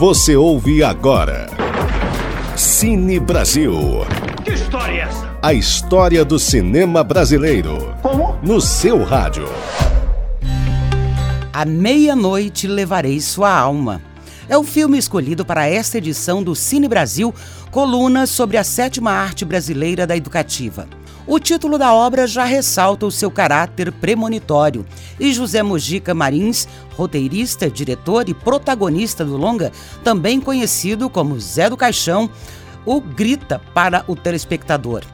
Você ouve agora. Cine Brasil. Que história é essa? A história do cinema brasileiro. Como? No seu rádio. À meia-noite levarei sua alma. É o filme escolhido para esta edição do Cine Brasil, coluna sobre a sétima arte brasileira da educativa. O título da obra já ressalta o seu caráter premonitório, e José Mojica Marins, roteirista, diretor e protagonista do longa, também conhecido como Zé do Caixão, o grita para o telespectador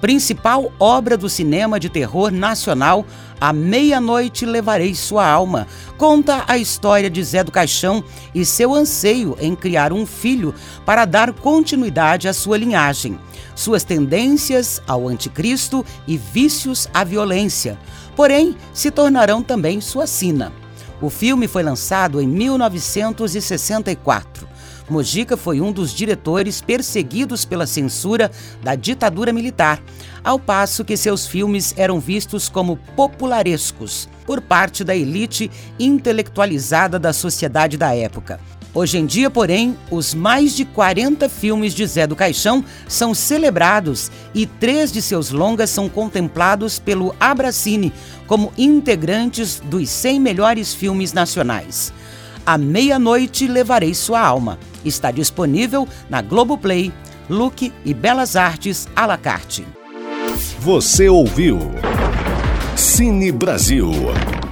principal obra do cinema de terror nacional, À Meia-Noite Levarei Sua Alma, conta a história de Zé do Caixão e seu anseio em criar um filho para dar continuidade à sua linhagem, suas tendências ao anticristo e vícios à violência, porém se tornarão também sua sina. O filme foi lançado em 1964. Mojica foi um dos diretores perseguidos pela censura da ditadura militar, ao passo que seus filmes eram vistos como popularescos por parte da elite intelectualizada da sociedade da época. Hoje em dia, porém, os mais de 40 filmes de Zé do Caixão são celebrados e três de seus longas são contemplados pelo Abracine como integrantes dos 100 melhores filmes nacionais. À meia-noite levarei sua alma. Está disponível na Globoplay, Look e Belas Artes à la carte. Você ouviu Cine Brasil.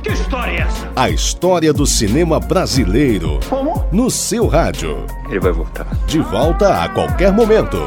Que história é essa? A história do cinema brasileiro. Como? No seu rádio. Ele vai voltar. De volta a qualquer momento.